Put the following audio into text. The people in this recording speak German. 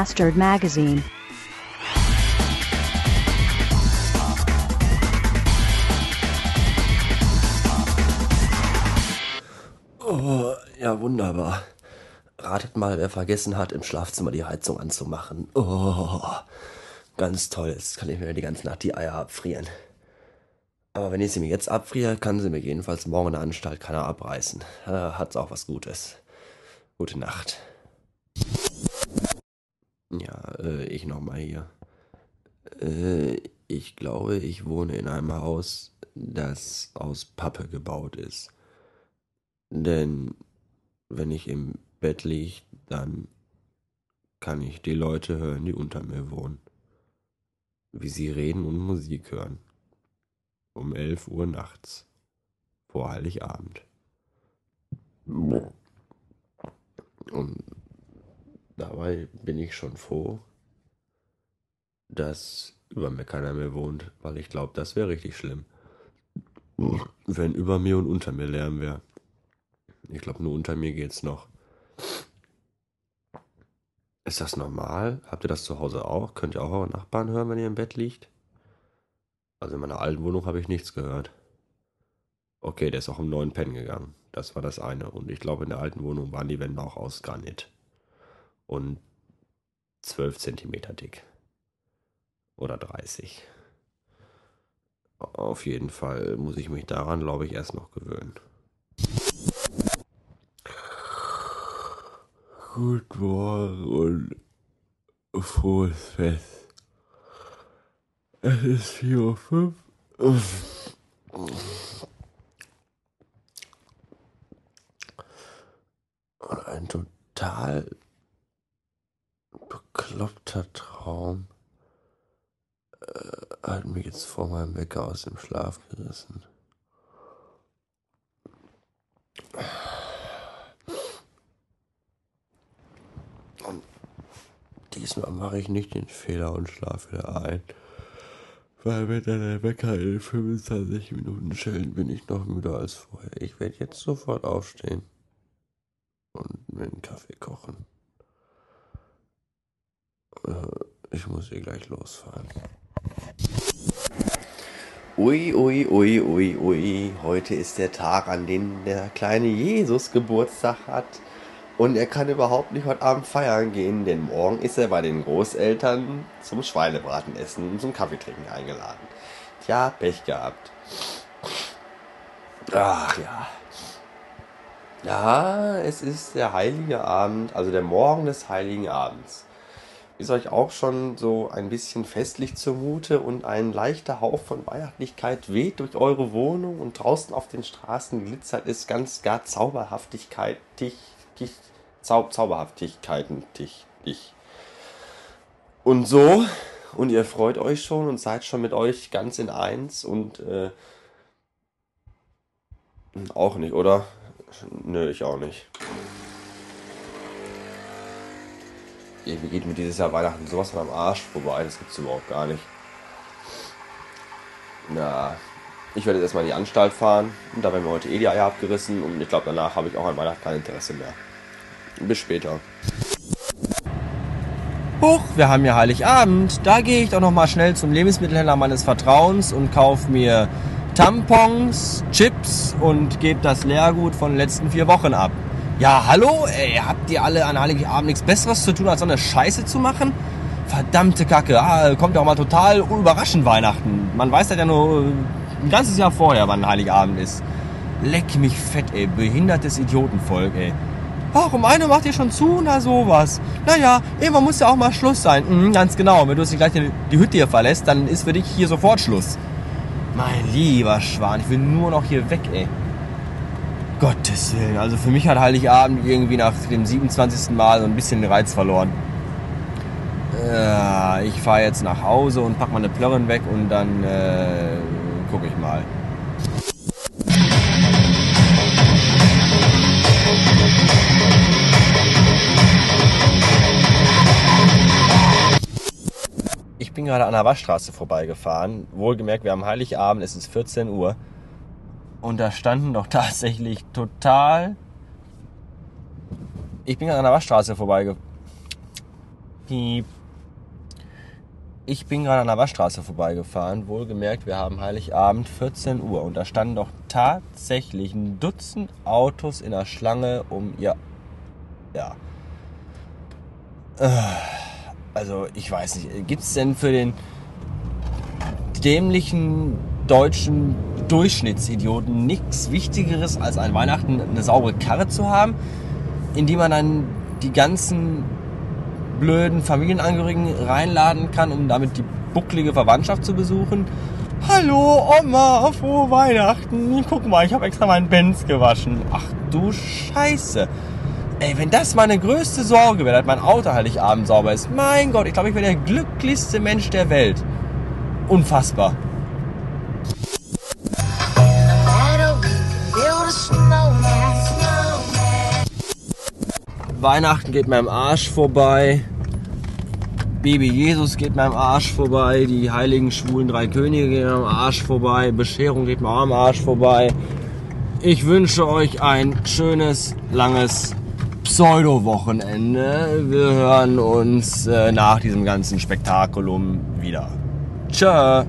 Bastard Magazine. Oh, ja, wunderbar. Ratet mal, wer vergessen hat, im Schlafzimmer die Heizung anzumachen. Oh, ganz toll. Jetzt kann ich mir die ganze Nacht die Eier abfrieren. Aber wenn ich sie mir jetzt abfriere, kann sie mir jedenfalls morgen in der Anstalt keiner abreißen. Da hat's auch was Gutes. Gute Nacht. Ja, äh, ich nochmal hier. Äh, ich glaube, ich wohne in einem Haus, das aus Pappe gebaut ist. Denn wenn ich im Bett liege, dann kann ich die Leute hören, die unter mir wohnen. Wie sie reden und Musik hören. Um 11 Uhr nachts. Vor Heiligabend. Und dabei bin ich schon froh, dass über mir keiner mehr wohnt, weil ich glaube, das wäre richtig schlimm. Wenn über mir und unter mir Lärm wäre. Ich glaube, nur unter mir geht's noch. Ist das normal? Habt ihr das zu Hause auch? Könnt ihr auch eure Nachbarn hören, wenn ihr im Bett liegt? Also in meiner alten Wohnung habe ich nichts gehört. Okay, der ist auch im neuen Pen gegangen. Das war das eine. Und ich glaube, in der alten Wohnung waren die Wände auch aus Granit. Und 12 Zentimeter dick. Oder 30. Auf jeden Fall muss ich mich daran, glaube ich, erst noch gewöhnen. Guten Morgen und frohes Fest. Es ist 4.05 Uhr. Und ein total Traum äh, hat mich jetzt vor meinem Wecker aus dem Schlaf gerissen. Und diesmal mache ich nicht den Fehler und schlafe wieder ein. Weil wenn dann der Wecker in 25 Minuten schellt, bin ich noch müder als vorher. Ich werde jetzt sofort aufstehen und mir einen Kaffee kochen. Äh, Ich muss hier gleich losfahren. Ui, ui, ui, ui, ui. Heute ist der Tag, an dem der kleine Jesus Geburtstag hat. Und er kann überhaupt nicht heute Abend feiern gehen, denn morgen ist er bei den Großeltern zum Schweinebraten essen und zum Kaffee trinken eingeladen. Tja, Pech gehabt. Ach ja. Ja, es ist der heilige Abend, also der Morgen des heiligen Abends. Ist euch auch schon so ein bisschen festlich zumute und ein leichter Hauch von Weihnachtlichkeit weht durch eure Wohnung und draußen auf den Straßen glitzert es ganz gar Zauberhaftigkeit, dich, dich, Zau Zauberhaftigkeiten, dich, dich. Und so, und ihr freut euch schon und seid schon mit euch ganz in eins und äh, auch nicht, oder? Nö, ich auch nicht. Irgendwie geht mir dieses Jahr Weihnachten sowas von am Arsch vorbei, das gibt's überhaupt gar nicht. Na, ich werde jetzt erstmal in die Anstalt fahren und da werden mir heute eh die Eier abgerissen und ich glaube danach habe ich auch an Weihnachten kein Interesse mehr. Bis später. Huch, wir haben ja Heiligabend. Da gehe ich doch noch mal schnell zum Lebensmittelhändler meines Vertrauens und kaufe mir Tampons, Chips und gebe das Leergut von den letzten vier Wochen ab. Ja, hallo? Ey, habt ihr alle an Heiligabend nichts Besseres zu tun, als so eine Scheiße zu machen? Verdammte Kacke. Ah, kommt ja auch mal total überraschend Weihnachten. Man weiß das ja nur ein ganzes Jahr vorher, wann Heiligabend ist. Leck mich fett, ey. Behindertes Idiotenvolk, ey. Ach, eine macht ihr schon zu? Na sowas. Naja, irgendwann muss ja auch mal Schluss sein. Mhm, ganz genau. Wenn du jetzt gleich die, die Hütte hier verlässt, dann ist für dich hier sofort Schluss. Mein lieber Schwan, ich will nur noch hier weg, ey. Gottes Willen. Also für mich hat Heiligabend irgendwie nach dem 27. Mal so ein bisschen den Reiz verloren. Ja, ich fahre jetzt nach Hause und pack meine Plörren weg und dann äh, gucke ich mal. Ich bin gerade an der Waschstraße vorbeigefahren. Wohlgemerkt, wir haben Heiligabend, es ist 14 Uhr. Und da standen doch tatsächlich total. Ich bin gerade an der Waschstraße vorbeigefahren. Piep. Ich bin gerade an der Waschstraße vorbeigefahren. Wohlgemerkt, wir haben Heiligabend 14 Uhr und da standen doch tatsächlich ein Dutzend Autos in der Schlange, um ihr. Ja. Äh, Also, ich weiß nicht. Gibt es denn für den dämlichen deutschen Durchschnittsidioten nichts Wichtigeres, als an Weihnachten eine saubere Karre zu haben, in die man dann die ganzen blöden Familienangehörigen reinladen kann, um damit die bucklige Verwandtschaft zu besuchen. Hallo Oma, frohe Weihnachten. Guck mal, ich habe extra meinen Benz gewaschen. Ach du Scheiße. Ey, wenn das meine größte Sorge wäre, dass mein Auto Heiligabend sauber ist. Mein Gott, ich glaube, ich wäre der glücklichste Mensch der Welt. Unfassbar. Weihnachten geht mir am Arsch vorbei. Baby Jesus geht mir am Arsch vorbei. Die heiligen schwulen drei Könige gehen mir am Arsch vorbei. Bescherung geht mir auch am Arsch vorbei. Ich wünsche euch ein schönes, langes Pseudo-Wochenende. Wir hören uns äh, nach diesem ganzen Spektakulum wieder. Tschö.